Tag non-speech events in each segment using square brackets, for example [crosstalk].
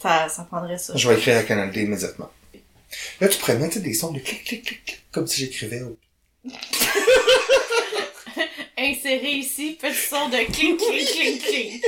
Ça, ça prendrait ça. Je vais écrire à Canal D immédiatement. Là, tu pourrais mettre des sons de clic, clic, clic, clic, comme si j'écrivais. au- [laughs] Insérer ici, petit son de clink, clink, clink, clink.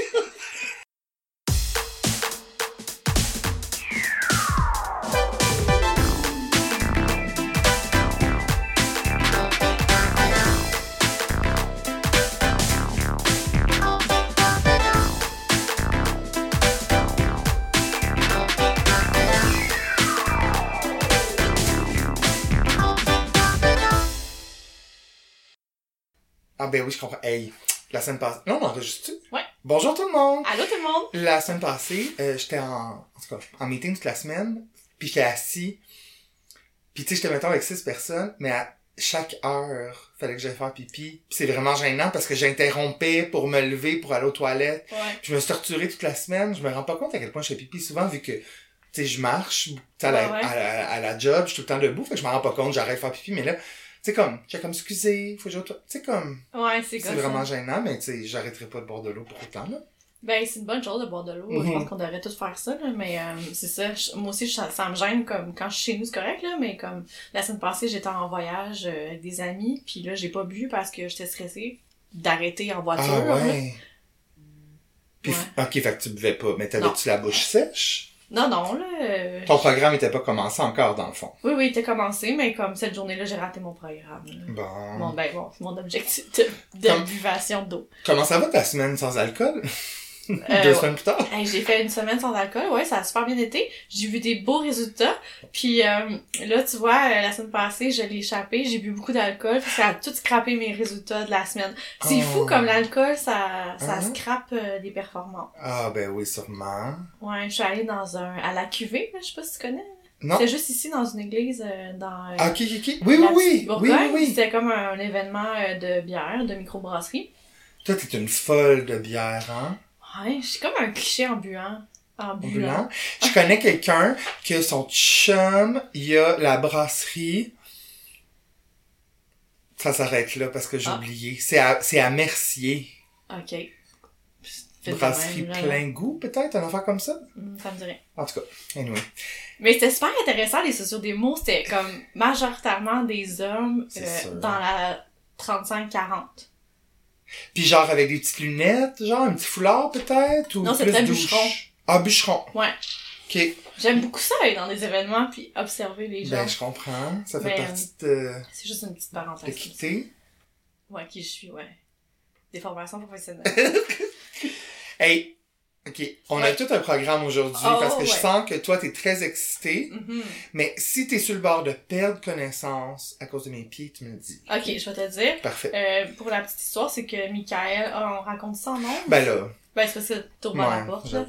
Ben oui, je comprends. Hey, la semaine passée... Non, on enregistre Ouais. Bonjour tout le monde! Allô tout le monde? La semaine passée, euh, j'étais en, en tout cas, en meeting toute la semaine, puis j'étais assis, puis tu sais, j'étais mettons avec six personnes, mais à chaque heure, fallait que j'aille faire pipi. Puis c'est vraiment gênant parce que j'interrompais pour me lever pour aller aux toilettes. Ouais. Je me suis toute la semaine. Je me rends pas compte à quel point je fais pipi souvent vu que, tu sais, je marche, tu sais, à, la- Ouais, à à la job, je suis tout le temps debout, fait que je me rends pas compte, j'arrête de faire pipi, mais là, sais, comme, j'ai comme, excusez, faut que toilettes. Tu sais, comme, Ouais, c'est c'est vraiment ça. gênant, mais tu sais, j'arrêterai pas de boire de l'eau pour autant, là. Ben, c'est une bonne chose de boire de l'eau. Je Mhm. pense qu'on devrait tous faire ça, là. Mais euh, c'est ça. Je- moi aussi, je- ça me gêne comme quand je suis chez nous, c'est correct, là. Mais comme la semaine passée, j'étais en voyage euh, avec des amis. Puis là, j'ai pas bu parce que j'étais stressée d'arrêter en voiture. Ah là. ouais. Puis, Ouais. ok, fait que tu buvais pas, mais t'avais-tu la bouche sèche? Non, non, là. euh, Ton programme était pas commencé encore, dans le fond. Oui, oui, il était commencé, mais comme cette journée-là, j'ai raté mon programme. là. Bon. Bon, ben bon, c'est mon objectif de, de Comme- buvation d'eau. Comment ça va ta semaine sans alcool? Euh, Deux semaines plus tard? J'ai fait une semaine sans alcool, ouais, ça a super bien été. J'ai vu des beaux résultats. Puis euh, là, tu vois, euh, la semaine passée, je l'ai échappé, j'ai bu beaucoup d'alcool, puis ça a tout scrappé mes résultats de la semaine. C'est Oh. fou comme l'alcool, ça, ça Hein? scrape euh, des performances. Ah, ben oui, sûrement. Ouais, je suis allée dans un à la cuvée, je sais pas si tu connais. Non? C'est juste ici dans une église euh, dans euh, Ah, ok, ok, ok. Oui, oui, oui. Oui, oui. C'était comme un, événement euh, de bière, de microbrasserie. Toi, t'es une folle de bière, hein? Ouais, je suis comme un cliché en buant. En buant. Ambulant. Je connais quelqu'un que son chum, il a la brasserie. Ça s'arrête là parce que j'ai Ah. oublié. C'est à, c'est à Mercier. Ok. Brasserie même, là. plein goût, peut-être, un affaire comme ça? Hmm, Ça me dirait. En tout cas, anyway. Mais c'était super intéressant, les sociaux des mots. C'était comme majoritairement des hommes euh, dans la 35-40. Puis genre avec des petites lunettes, genre un petit foulard peut-être? Ou Non, c'est plus très douche? bûcheron. Ah, bûcheron. Ouais. Ok. J'aime beaucoup ça, aller dans des événements puis observer les gens. Ben, je comprends. Ça fait Mais, partie de C'est juste une petite parenthèse. l'équité. Ouais, qui je suis, ouais. Des formations professionnelles. [laughs] Hey, ok. On a tout un programme aujourd'hui Oh, parce que je sens que toi, t'es très excité. Mhm. Mais si t'es sur le bord de perdre connaissance à cause de mes pieds, tu me le dis. Ok, je vais te dire. Parfait. Euh, pour la petite histoire, c'est que Michael, ah, on raconte ça en nombre. Ben là, Ben, c'est parce que tourne à la ouais, porte, là.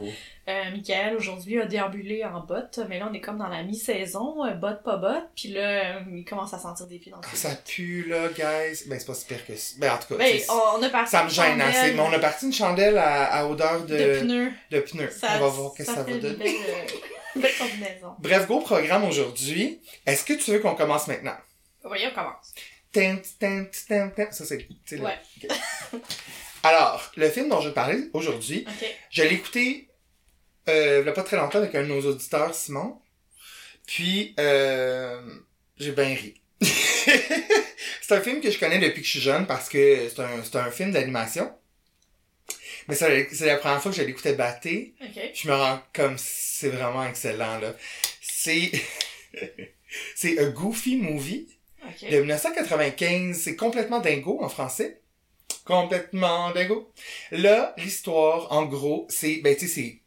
Euh, Michael, aujourd'hui, a déambulé en bottes, mais là, on est comme dans la mi-saison, euh, bottes, pas bottes, puis là, euh, il commence à sentir des pieds dans Ah, ses ça pue, là, guys. Ben, c'est pas si pire que ça. Ben, en tout cas, Ben, on, a parti ça me gêne chandelle assez. Mais on a parti une chandelle à, à odeur de, de pneus. de pneus. Ça, on va voir qu'est-ce que ça va donner. belle, euh, [laughs] belle combinaison. Bref, gros programme aujourd'hui. Est-ce que tu veux qu'on commence maintenant? Voyons, on commence. Tin, tin, tin, tin. Ça, c'est le- Ouais. ok. [laughs] Alors, le film dont je vais parler aujourd'hui, je l'ai écouté euh, il y a pas très longtemps avec un de nos auditeurs, Simon. Puis, euh, j'ai bien ri. [laughs] c'est un film que je connais depuis que je suis jeune parce que c'est un, c'est un film d'animation. Mais c'est la première fois que je l'écoutais batté. Ok. Je me rends comme c'est vraiment excellent là. C'est [laughs] c'est a Goofy Movie Ok. de 1995. C'est complètement dingo en français. Complètement dingo. Là, l'histoire, en gros, c'est ben tu sais c'est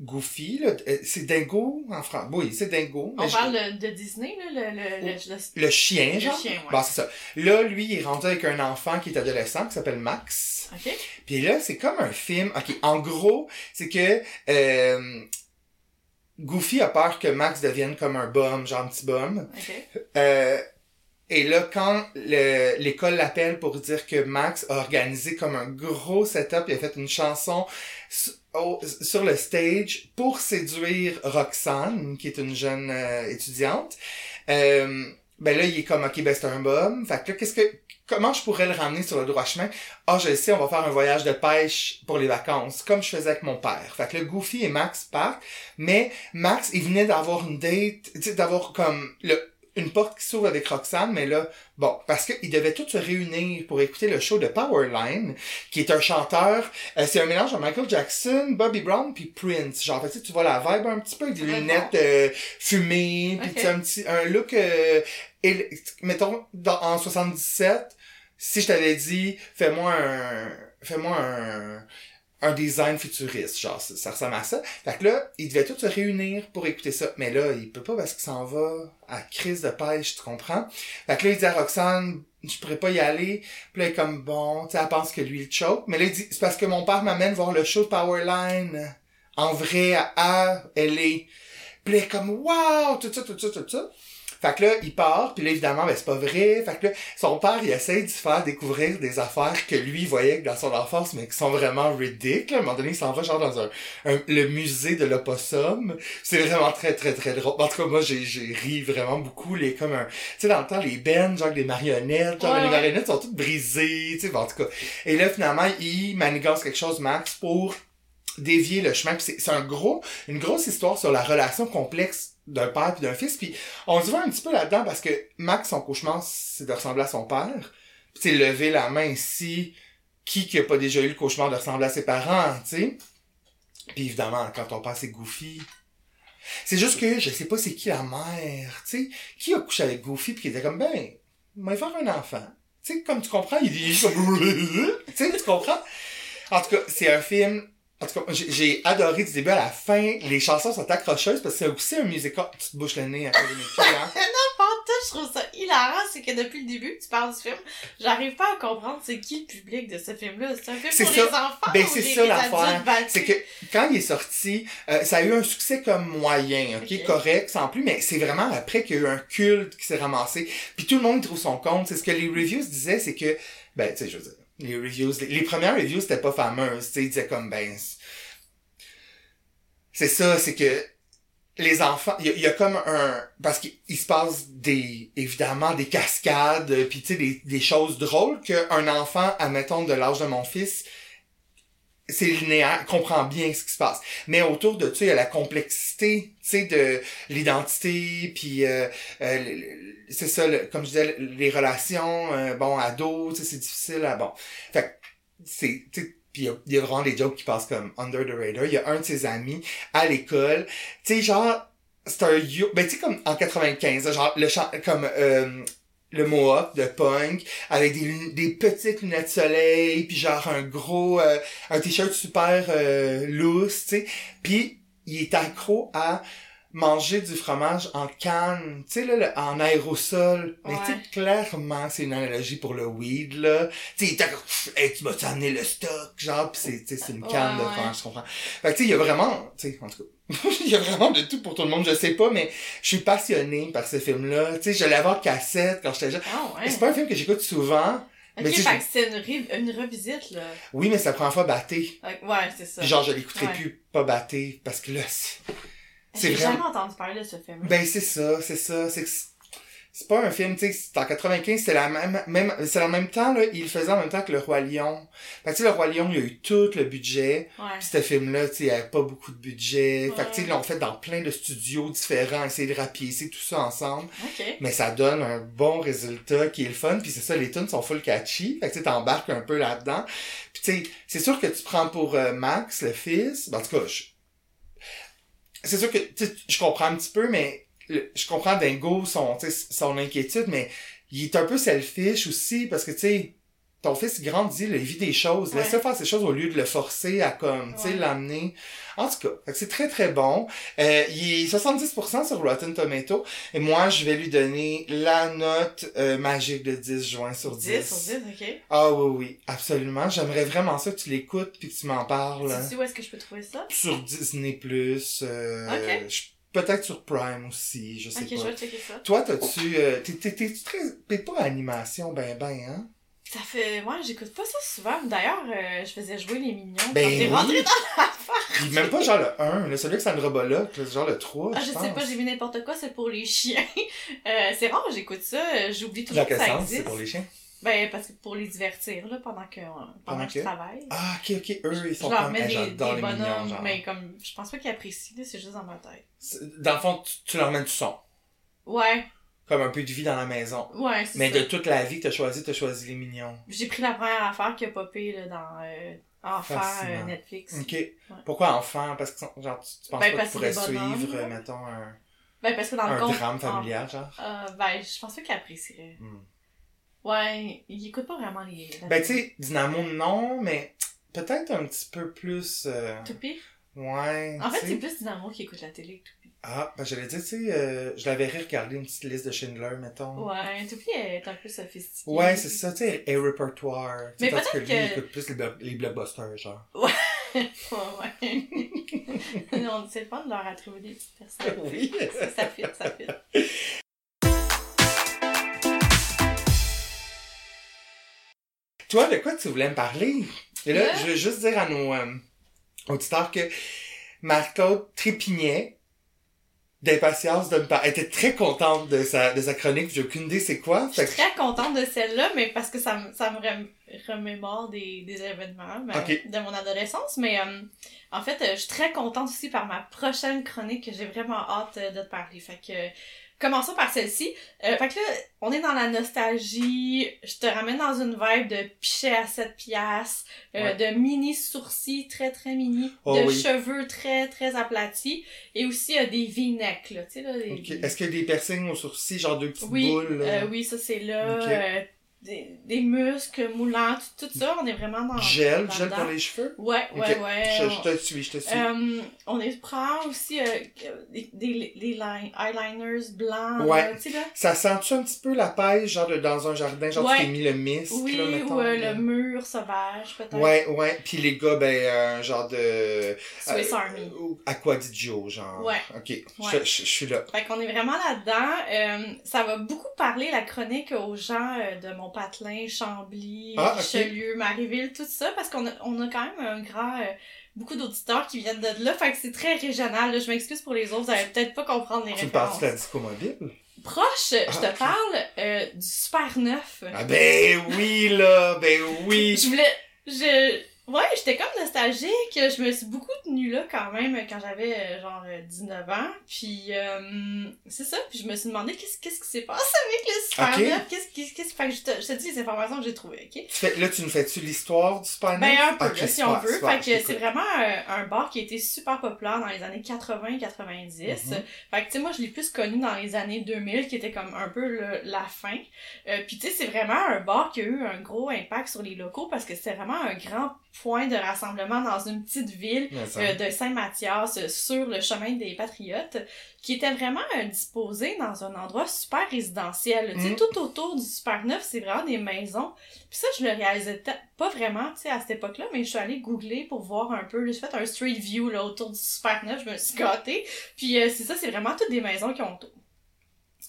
Goofy là, Euh, c'est dingo en français. Oui, c'est dingo. On parle de, de Disney, là, le, le, le, le- le chien, le genre. chien, ouais. Bon, c'est ça. Là, lui, il est rendu avec un enfant qui est adolescent, qui s'appelle Max. Ok. Puis là, c'est comme un film. Ok, en gros, c'est que euh, Goofy a peur que Max devienne comme un bum, genre un petit bum. Ok. Euh, et là, quand le- l'école l'appelle pour dire que Max a organisé comme un gros setup, il a fait une chanson sur le stage pour séduire Roxane, qui est une jeune euh, étudiante. Euh, ben là, il est comme, ok, ben un bum. Fait que là, qu'est-ce que, comment je pourrais le ramener sur le droit chemin? Ah, je sais, on va faire un voyage de pêche pour les vacances, comme je faisais avec mon père. Fait que là, Goofy et Max partent, mais Max, il venait d'avoir une date, tu sais, d'avoir comme, le, une porte qui s'ouvre avec Roxane, mais là, bon, parce qu'ils devaient tous se réunir pour écouter le show de Powerline, qui est un chanteur, euh, c'est un mélange de Michael Jackson, Bobby Brown puis Prince. Genre, en fait, tu vois la vibe un petit peu avec des lunettes euh, fumées, puis Ok. tu sais, un petit, un look, euh, mettons, dans, en 77, si je t'avais dit, fais-moi un, fais-moi un, un design futuriste, genre, ça, ressemble à ça. Fait que là, ils devaient tous se réunir pour écouter ça. Mais là, il peut pas parce qu'il s'en va à crise de pêche, tu comprends? Fait que là, il dit à Roxane, je pourrais pas y aller. Puis là, est comme, bon, tu sais, elle pense que lui, il choke. Mais là, il dit, c'est parce que mon père m'amène voir le show Powerline en vrai à, à LA. Puis là, est comme, wow, tout ça, tout ça, tout ça. Fait que là, il part, puis là, évidemment, ben, c'est pas vrai. Fait que là, son père, il essaie de se faire découvrir des affaires que lui voyait dans son enfance, mais qui sont vraiment ridicules. À un moment donné, il s'en va genre dans un, un- le musée de l'opossum. C'est vraiment très, très, très drôle. En tout cas, moi, j'ai, j'ai ri vraiment beaucoup. Les, comme un, tu sais, dans le temps, les bands, genre des marionnettes, genre, Ouais, les ouais. marionnettes sont toutes brisées, tu sais, en tout cas. Et là, finalement, il manigance quelque chose, Max, pour dévier le chemin. Puis c'est, c'est un gros, une grosse histoire sur la relation complexe d'un père puis d'un fils. Puis on se voit un petit peu là-dedans parce que Max, son cauchemar, c'est de ressembler à son père. Puis lever la main ici. Qui qui a pas déjà eu le cauchemar de ressembler à ses parents, tu sais? Puis évidemment, quand on pense c'est Goofy. C'est juste que je sais pas c'est qui la mère, tu? Qui a couché avec Goofy puis qui était comme, ben, va faire un enfant. Tu comme tu comprends, il dit [laughs] tu tu comprends? En tout cas, c'est un film... En tout cas, j'ai- adoré du début à la fin. Les chansons sont accrocheuses parce que c'est aussi un musical. Tu te bouches le nez à cause de mes [laughs] hein? Pas en tout, je trouve ça hilarant, c'est que depuis le début que tu parles du film, j'arrive pas à comprendre c'est qui le public de ce film-là. C'est un film C'est pour ça. les enfants Ben, ou c'est ça, l'affaire. C'est que quand il est sorti, euh, ça a eu un succès comme moyen, ok, correct, sans plus, mais c'est vraiment après qu'il y a eu un culte qui s'est ramassé. Puis tout le monde trouve son compte. C'est ce que les reviews disaient, c'est que, ben, tu sais, je veux dire, les reviews, les, premières reviews c'était pas fameuses, tu sais, ils disaient comme, ben, c'est- ça, c'est que les enfants, il y, a- comme un, parce qu'il il se passe des, évidemment, des cascades, puis tu sais, des, des choses drôles qu'un enfant, admettons, de l'âge de mon fils, c'est linéaire, comprend bien ce qui se passe. Mais autour de ça, il y a la complexité, tu sais, de l'identité, puis euh, euh, c'est ça, comme je disais, les relations, euh, bon, ados, tu sais, c'est difficile à, bon. Fait c'est, tu puis il y y, a vraiment des jokes qui passent comme under the radar. Il y a un de ses amis à l'école, tu sais, genre, c'est un ben tu sais, comme en 95, genre, le chant, comme, euh, le mohawk de punk avec des, des petites lunettes de soleil puis genre un gros euh, un t-shirt super euh, loose tu sais puis il est accro à manger du fromage en canne, tu sais, là, le- en aérosol. Mais tu sais, clairement, c'est une analogie pour le weed, là. Tu sais, il est accro- hey, tu m'as amené le stock, genre, pis c'est, c'est une canne Ouais, de ouais. fromage, je comprends? Fait que tu sais, il y a vraiment, tu sais, en tout cas, [laughs] il y a vraiment de tout pour tout le monde, je sais pas, mais je suis passionné par ce film-là. Tu sais, je l'avais en cassette quand j'étais jeune. Ah ouais. C'est pas un film que j'écoute souvent. Ok, mais tu sais, fait que c'est une, revisite, là. Oui, mais c'est la première fois batté. Ouais, c'est ça. Puis genre, je l'écouterai Ouais. plus pas batté, parce que là, c'est... c'est J'ai vraiment- jamais entendu parler de ce film. Ben, c'est ça, c'est ça. C'est c'est- pas un film, tu sais, c'est en 95, c'est la même, même, c'est en même temps, là, il le faisait en même temps que Le Roi Lion. Fait que, tu sais, Le Roi Lion, il y a eu tout le budget. Ouais. Puis ce film-là, tu sais, il avait pas beaucoup de budget. Fait que, tu sais, ils l'ont fait dans plein de studios différents, essayer de rapiécer tout ça ensemble. Ok. Mais ça donne un bon résultat qui est le fun. Puis c'est ça, les tunes sont full catchy. Fait que tu sais, t'embarques un peu là-dedans. Puis tu sais, c'est sûr que tu prends pour euh, Max, le fils. Ben, en tout cas, je... c'est sûr que tu sais, je comprends un petit peu, mais je comprends Dingo, son, son inquiétude, mais il est un peu selfish aussi parce que tu sais, ton fils il grandit, là, il vit des choses. Ouais. Laisse-le faire ces choses au lieu de le forcer à comme, tu sais, Ouais. l'amener. En tout cas, c'est très très bon. Euh, il est 70% sur Rotten Tomato. Et moi, je vais lui donner la note euh, magique de 10 juin sur 10. 10 sur 10, ok. Ah oui, oui, absolument. J'aimerais vraiment ça que tu l'écoutes puis que tu m'en parles. Tu sais où est-ce que je peux trouver ça? Sur Disney+, euh, Ok. je- peut-être sur Prime aussi, je sais Ok, pas. je vais checker ça. Toi, t'as-tu... Euh, t'es, t'es, t'es-tu très... T'es pas animation ben ben, hein? Ça fait. Ouais, j'écoute pas ça souvent. D'ailleurs, euh, je faisais jouer les mignons Ben quand t'es oui. rentré dans. Puis même pas genre le 1, là, celui avec Sandra Bullock, là, genre le 3. Ah, je sais pense. pas, j'ai vu n'importe quoi, c'est pour les chiens. [laughs] Euh, c'est rare, j'écoute ça, euh, j'oublie toujours Dans que ça existe. c'est pour les chiens? Ben, parce que pour les divertir, là, pendant que, pendant Pendant que que? je travaille. Ah, ok, ok, eux, ils je sont leur comme, mets des, j'adore des les mignons, bonhommes, genre. mais comme, je pense pas qu'ils apprécient, là, c'est juste dans ma tête. Dans le fond, tu, tu leur mets du son. Ouais, Comme un peu de vie dans la maison. ouais, c'est Mais ça. de toute la vie que t'as choisi, t'as choisi les mignons. J'ai pris la première affaire qui a popé, là, dans euh, Enfant euh, Netflix. Ok. Pourquoi enfant? Parce que genre, tu, tu penses Ben, pas que tu pourrais suivre, euh, mettons, un, Ben, parce que dans le un drame familial, genre? Euh, ben, je pense pas qu'ils apprécieraient. Hmm. Ouais, ils écoutent pas vraiment les. Ben, tu sais, Dynamo, non, mais peut-être un petit peu plus. euh, Toupie? Ouais. En fait, c'est plus Dynamo qui écoute la télé que Toupie. Ah, ben, j'allais dire, tu sais, euh, je l'avais regarder une petite liste de Schindler, mettont. Ouais, Toupie est un peu sophistiquée. Ouais, c'est ça, tu sais, et répertoire. Mais parce que peut-être lui, il écoute plus les, blo- les blockbusters, genre. [laughs] ouais, ouais. [laughs] non, c'est le fun de leur attribuer des petites personnes. [laughs] oui. ça, ça fit, ça fit. Toi, de quoi tu voulais me parler? Et là, Là? je veux juste dire à nos euh, auditeurs que Marc-Claude trépignait d'impatience de me parler. Elle était très contente de sa, de sa chronique, j'ai aucune idée c'est quoi. Je suis que- très contente de celle-là, mais parce que ça, me- ça me rem- remémore des, des événements ben, de mon adolescence. Mais euh, en fait, euh, je suis très contente aussi par ma prochaine chronique que j'ai vraiment hâte euh, de te parler. Fait que commençons par celle-ci. Euh, fait que là, on est dans la nostalgie. Je te ramène dans une vibe de pichet à 7 piastres, euh, Ouais. de mini sourcils très très mini, Oh de oui. cheveux très très aplatis et aussi euh, des v-necks, là. Tu sais, là, des- Ok. des- Est-ce qu'il y a des piercings aux sourcils, genre deux petites oui, boules? là? euh, oui, ça c'est là. Ok. Des, des muscles moulants, tout, tout ça, on est vraiment dans. Gel, dans gel dedans. pour les cheveux? Ouais, ouais, ouais. Je, te suis, je te suis. euh, on est prend aussi euh, des, des, des line- eyeliners blancs. Ouais. là, là. Ça sent-tu un petit peu la pêche, genre de- dans un jardin, genre Ouais. tu t'es mis le mist, Oui, là, mettons, ou euh, le mur sauvage, peut-être. Ouais, ouais. Puis les gars, ben, euh, genre de... Swiss Army. ou Aquadigio, genre. Ouais. Ok, je, Ouais. je- je suis là. Fait qu'on est vraiment là-dedans. Ça va beaucoup parler, la chronique, aux gens de mon patelin, Chambly, Ah. Richelieu, Marieville, tout ça, parce qu'on a, on a quand même un grand... euh, beaucoup d'auditeurs qui viennent de là, fait que c'est très régional. là. Je m'excuse pour les autres, vous allez peut-être pas comprendre les Tu me références. parles de la disco mobile? Proche, je Ah, te ok. parle euh, du Super Neuf. Ah ben oui, là, ben oui. [laughs] Je voulais... Je... Ouais, j'étais comme nostalgique. Je me suis beaucoup tenue là quand même quand j'avais euh, genre euh, 19 ans. Puis euh, c'est ça. Puis je me suis demandé qu'est-ce qu'est-ce qui s'est passé avec le Super Ok. Neuf. Qu'est-ce qui... Qu'est-ce... Fait que je te, je te dis les informations que j'ai trouvées, ok? Là, tu nous fais-tu l'histoire du Super Ben un peu, si on veut. super, fait que c'est vraiment un, un bar qui a été super populaire dans les années 80-90. Mhm. Fait que tu sais, moi je l'ai plus connu dans les années 2000, qui était comme un peu le- la fin. Euh, Puis tu sais, c'est vraiment un bar qui a eu un gros impact sur les locaux parce que c'était vraiment un grand point de rassemblement dans une petite ville euh, de Saint-Mathias euh, sur le chemin des Patriotes, qui était vraiment euh, disposé dans un endroit super résidentiel. Tu sais, Mhm. tout autour du Super Neuf, c'est vraiment des maisons. Puis ça, je le réalisais pas vraiment, tu sais, à cette époque-là, mais je suis allée googler pour voir un peu. J'ai fait un street view là, autour du Super Neuf, je me suis gâtée. Puis euh, c'est ça, c'est vraiment toutes des maisons qui ont.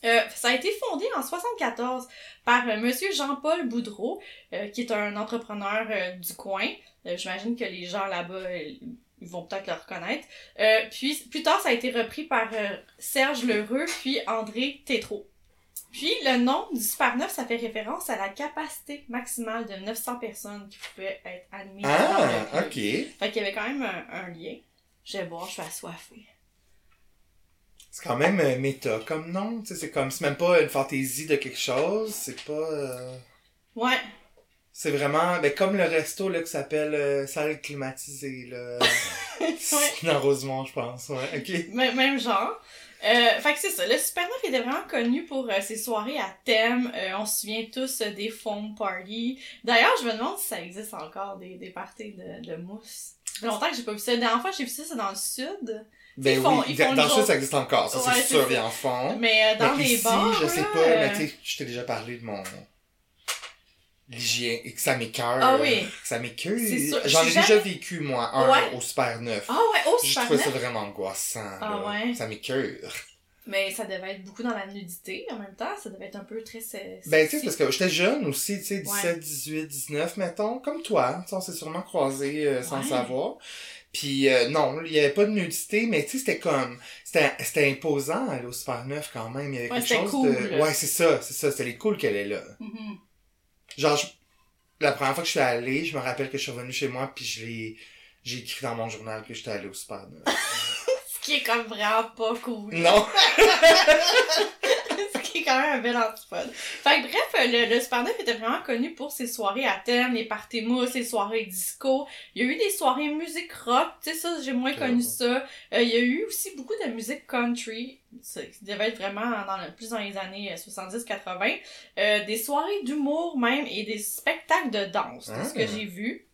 Euh, ça a été fondé en 74 par euh, Monsieur Jean-Paul Boudreau, euh, qui est un entrepreneur euh, du coin. J'imagine que les gens là-bas, ils vont peut-être le reconnaître. Puis plus tard, ça a été repris par Serge Lheureux, puis André Tétrault. Puis le nom du Super Neuf, ça fait référence à la capacité maximale de 900 personnes qui pouvaient être admises Ah, ok. Fait qu'il y avait quand même un, un lien. Je vais boire, je suis assoiffée. C'est quand même euh, méta comme nom, c'est comme, c'est même pas une fantaisie de quelque chose, c'est pas... euh, Ouais, C'est vraiment, ben, comme le resto, là, qui s'appelle euh, salle climatisée, là. [laughs] Dans Rosemont, je pense, ouais, ok. M- même genre. Euh, fait que c'est ça, le Super Neuf était vraiment connu pour euh, ses soirées à thème. Euh, on se souvient tous des foam parties. D'ailleurs, je me demande si ça existe encore, des, des parties de, de mousse. Longtemps que j'ai pas vu ça. La dernière fois que j'ai vu ça, c'est dans le sud. Ben Ils font- oui, ils font dans le sud, ça existe encore, ça, Ouais, c'est sûr, ils en font. Mais euh, dans Mais les ici, bars, je sais pas, euh, mais tu sais, je t'ai déjà parlé de mon... L'hygiène, et que ça m'écoeure. Ah oui. Que ça sûr. J'en ai Je déjà vécu, moi, un Ouais. au Super Neuf. Ah ouais, Je Super trouvais ça vraiment angoissant. Ah là. ouais? Ça m'écoeure. Mais ça devait être beaucoup dans la nudité en même temps. Ça devait être un peu très. Ben, tu sais, parce que j'étais jeune aussi, tu sais, 17, Ouais. 18, 19, mettons, comme toi. Tu sais, on s'est sûrement croisés euh, sans Ouais. savoir. Puis, euh, non, il y avait pas de nudité, mais tu sais, c'était comme, c'était, imposant aller au Super 9 quand même. Il y avait Ouais, quelque chose cool, de... là. Ouais, c'est ça, c'est ça, c'était les cool qu'elle est là. Mhm. Genre, je- la première fois que je suis allé, je me rappelle que je suis revenu chez moi, puis je l'ai, j'ai écrit dans mon journal que j'étais allé au Super 9. [laughs] Qui est comme vraiment pas cool. non! [laughs] Ce qui est quand même un bel antipode. Fait que bref, le, le 9 était vraiment connu pour ses soirées à thème, les parties mousses, les soirées disco. Il y a eu des soirées musique rock, tu sais, ça, j'ai moins connu ça. Euh, il y a eu aussi beaucoup de musique country, ça, qui devait être vraiment dans le, plus dans les années euh, 70-80. Euh, des soirées d'humour même et des spectacles de danse, c'est ce que Ah. j'ai vu.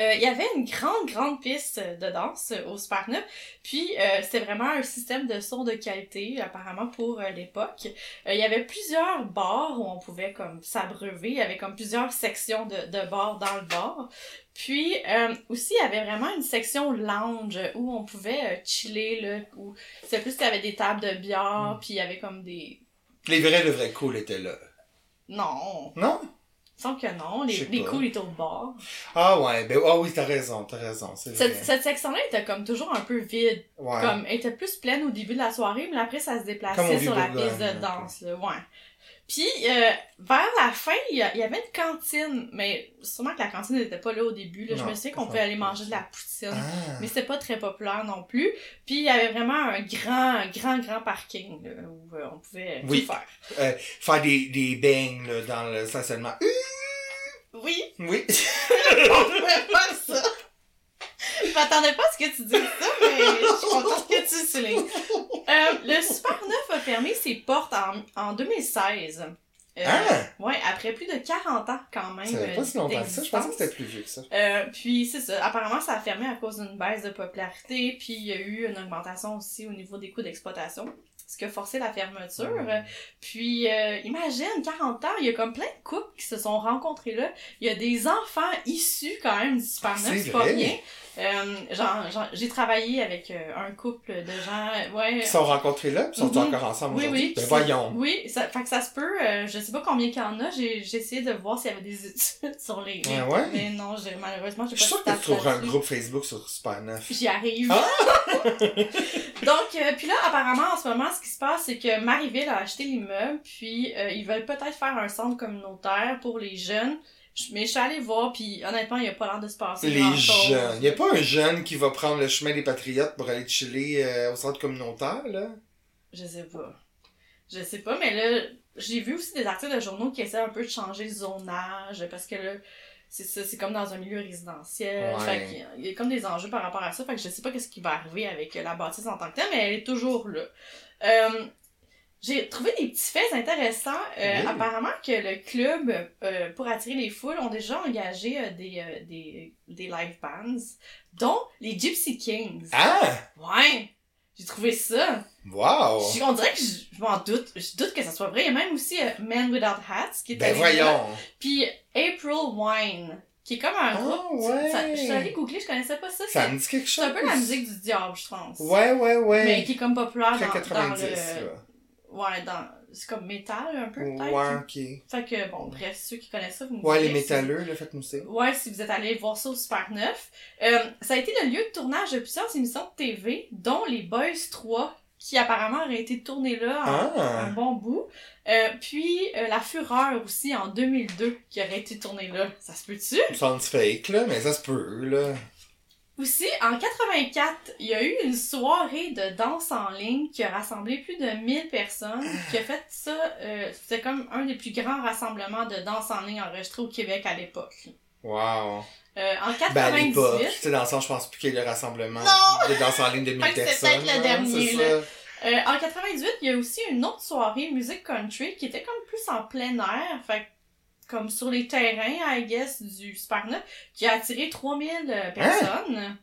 Euh, il y avait une grande, grande piste de danse au Super 9. Puis, euh, c'était vraiment un système de son de qualité, apparemment, pour euh, l'époque. Euh, il y avait plusieurs bars où on pouvait comme s'abreuver. Il y avait comme plusieurs sections de, de bars dans le bar. Puis, euh, aussi, il y avait vraiment une section lounge où on pouvait euh, chiller, là. Où c'était plus qu'il y avait des tables de bière, Mm. puis il y avait comme des... Les vrais, le vrai cool étaient là. Non, Non? Semble que non. Les, les étaient au bar. Ah ouais, ben, ah oui, t'as raison, t'as raison, vrai. Cette, cette section-là était comme toujours un peu vide. Ouais. Comme, elle était plus pleine au début de la soirée, mais après, ça se déplaçait sur la piste de danse, là, ouais. Puis, euh, vers la fin, il y, avait une cantine, mais sûrement que la cantine n'était pas là au début, là. Je me souviens qu'on pouvait aller manger de la poutine. Ah. Mais c'était pas très populaire non plus. Puis, il y avait vraiment un grand, grand, grand parking, là, où euh, on pouvait Oui. tout faire. Euh, faire des, des bangs là, dans le stationnement. Oui, Oui. on pouvait faire. Je m'attendais pas à ce que tu dises ça, mais je suis contente que tu soulignes. Euh, le Super 9 a fermé ses portes en, en 2016. Euh, Ah! Ouais, après plus de 40 ans quand même. Ça pas si longtemps que ça. Je pensais que c'était plus vieux que ça. Euh, puis c'est ça. Apparemment, ça a fermé à cause d'une baisse de popularité, puis il y a eu une augmentation aussi au niveau des coûts d'exploitation, ce qui a forcé la fermeture. Mm. Puis euh, imagine, 40 ans, il y a comme plein de couples qui se sont rencontrés là. Il y a des enfants issus quand même du Super 9, C'est c'est pas rien. Euh, genre, genre, j'ai travaillé avec euh, un couple de gens, ouais. Ils se sont rencontrés là, puis ils sont Mhm. encore ensemble Oui, aujourd'hui. oui. Ben voyons. Oui, ça, fait que ça se peut. euh, je sais pas combien qu'il y en a. J'ai essayé de voir s'il y avait des études [laughs] sur les. Ouais, ouais? Mais non, j'ai- malheureusement, j'ai Je pas suis sûr de que tu trouveras un groupe Facebook sur Super 9. J'y arrive. Ah! [laughs] Donc, euh, puis là, apparemment, en ce moment, ce qui se passe, c'est que Marieville a acheté l'immeuble, puis euh, ils veulent peut-être faire un centre communautaire pour les jeunes. Mais je suis allée voir, puis honnêtement, il n'y a pas l'air de se passer Les jeunes. Y a pas un jeune qui va prendre le chemin des Patriotes pour aller chiller euh, au centre communautaire, là? Je sais pas. Je sais pas, mais là, j'ai vu aussi des articles de journaux qui essaient un peu de changer le zonage, parce que là, c'est ça, c'est comme dans un milieu résidentiel. Ouais. Fait qu'il y a- il y a comme des enjeux par rapport à ça, fait que je sais pas qu'est-ce qui va arriver avec la bâtisse en tant que telle, mais elle est toujours là. Euh, j'ai trouvé des petits faits intéressants. Euh, Oui. Apparemment que le club, euh, pour attirer les foules, ont déjà engagé euh, des, euh, des, des live bands, dont les Gypsy Kings. Ah! Ouais! J'ai trouvé ça. Wow! Je- On dirait que je, je m'en doute. Je doute que ça soit vrai. Il y a même aussi euh, Men Without Hats qui est Ben voyons! Puis April Wine, qui est comme un Ah, groupe. ouais. ça- je suis allée googler, je connaissais pas ça. Ça C'est me dit quelque c'est chose? un peu la musique du diable, je pense. Ouais, ouais, ouais. Mais qui est comme populaire dans, 90, dans le. là. Ouais, dans. C'est comme métal un peu, peut-être. Ouais, ok. Fait que, bon, bref, ceux qui connaissent ça, vous me Ouais, les direz si- métalleux, là, faites-nous ça. Ouais, si vous êtes allé voir ça au Super 9. Euh, ça a été le lieu de tournage de plusieurs émissions de TV, dont les Boys 3, qui apparemment auraient été tournées là en- un Ah! bon bout. Euh, puis euh, La Fureur aussi en 2002, qui aurait été tournée là. Ça se peut-tu? Ça fake, là, mais ça se peut, là. Aussi, en 84, il y a eu une soirée de danse en ligne qui a rassemblé plus de 1000 personnes, qui a fait ça, euh, c'était comme un des plus grands rassemblements de danse en ligne enregistrés au Québec à l'époque. Wow. Euh, en Ben, à 98, l'époque, tu sais, dans le sens, je pense plus qu'il y ait le rassemblement Non! de danse en ligne de 1000 Fait que c'est personnes. peut-être le là, dernier, là. ça. Euh, en 98, il y a aussi une autre soirée musique country qui était comme plus en plein air, fait comme sur les terrains, I guess, du Super 9, qui a attiré 3000 euh, personnes.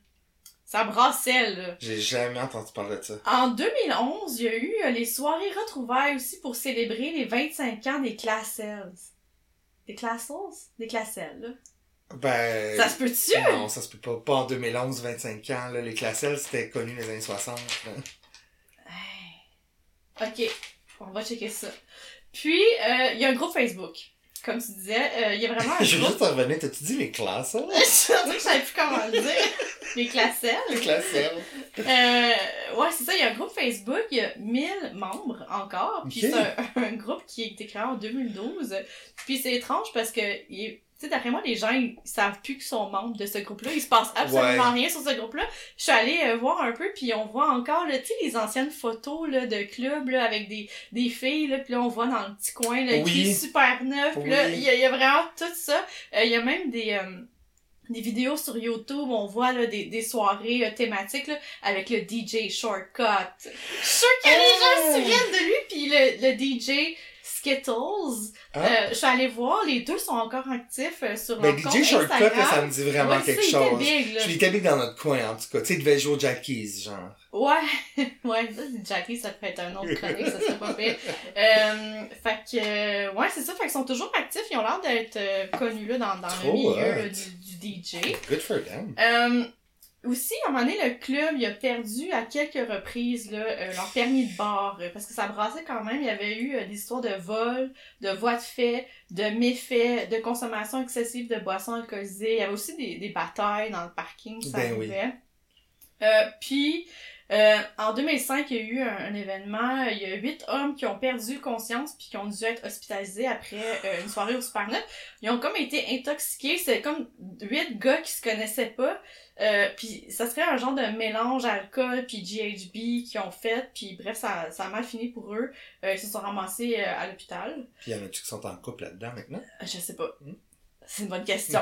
Ça brassait, là. J'ai jamais entendu parler de ça. En 2011, il y a eu euh, les soirées retrouvailles aussi pour célébrer les 25 ans des Classels. Des Classels? Des Classels, là. Ben. Ça se peut-tu? Non, ça se peut pas. Pas en 2011, 25 ans. Là. Les Classels, c'était connu les années 60. là. Hey. Ok, on va checker ça. Puis, euh, il y a un groupe Facebook. Comme tu disais, euh, il y a vraiment un [laughs] Je veux juste revenir, t'as-tu dit les classes, hein? [laughs] je savais que je savais plus comment le [laughs] dire. Les classelles. Les classes, hein? Euh, ouais, c'est ça, il y a un groupe Facebook, il y a 1000 membres encore, puis c'est un, un groupe qui a été créé en 2012. Puis c'est étrange parce que, il- tu sais, d'après moi, les gens, ils savent plus qu'ils sont membres de ce groupe-là, il se passe absolument Ouais. rien sur ce groupe-là. Je suis allée euh, voir un peu, puis on voit encore, tu sais, les anciennes photos, là, de clubs, là, avec des, des filles, là, puis là, on voit dans le petit coin, là, Oui. écrit super neuf, puis là, Oui. il y, a- il y a vraiment tout ça. Euh, Il y a même des... euh, des vidéos sur YouTube, on voit là, des, des soirées euh, thématiques là, avec le DJ Shortcut. Je suis sûre que les gens se souviennent de lui, puis le, le DJ Skittles. Ah. Euh, je suis allée voir, les deux sont encore actifs euh, sur Ben, leur compte DJ Shortcut, là, Instagram. ça me dit vraiment Ouais, quelque chose. big, là. Je l'étais big dans notre coin, en tout cas. Tu sais, il devait jouer au Jackies, genre. Ouais, [laughs] ouais, ça, Jackie, ça peut être un autre chronique, ça serait pas pire. Euh, fait que, euh, ouais, c'est ça, fait qu'ils sont toujours actifs, ils ont l'air d'être euh, connus là dans, dans le milieu du, du DJ. Good for them. Aussi, à un moment donné, le club, il a perdu à quelques reprises là, euh, leur permis de bar, euh, parce que ça brassait quand même. Il y avait eu euh, des histoires de vol, de voies de fait, de méfaits, de consommation excessive de boissons alcoolisées. Il y avait aussi des, des batailles dans le parking, ça Ben oui. arrivait. Puis, euh, en 2005, il y a eu un, un événement. Il y a huit hommes qui ont perdu conscience puis qui ont dû être hospitalisés après euh, une soirée au Super 9. Ils ont comme été intoxiqués. C'est comme huit gars qui se connaissaient pas. Euh, puis ça serait un genre de mélange alcool puis GHB qu'ils ont fait. Puis bref, ça, ça a mal fini pour eux. Ils se sont ramassés à l'hôpital. Puis y en a-tu qui sont en couple là-dedans maintenant? Je sais pas. Mm. C'est une bonne question.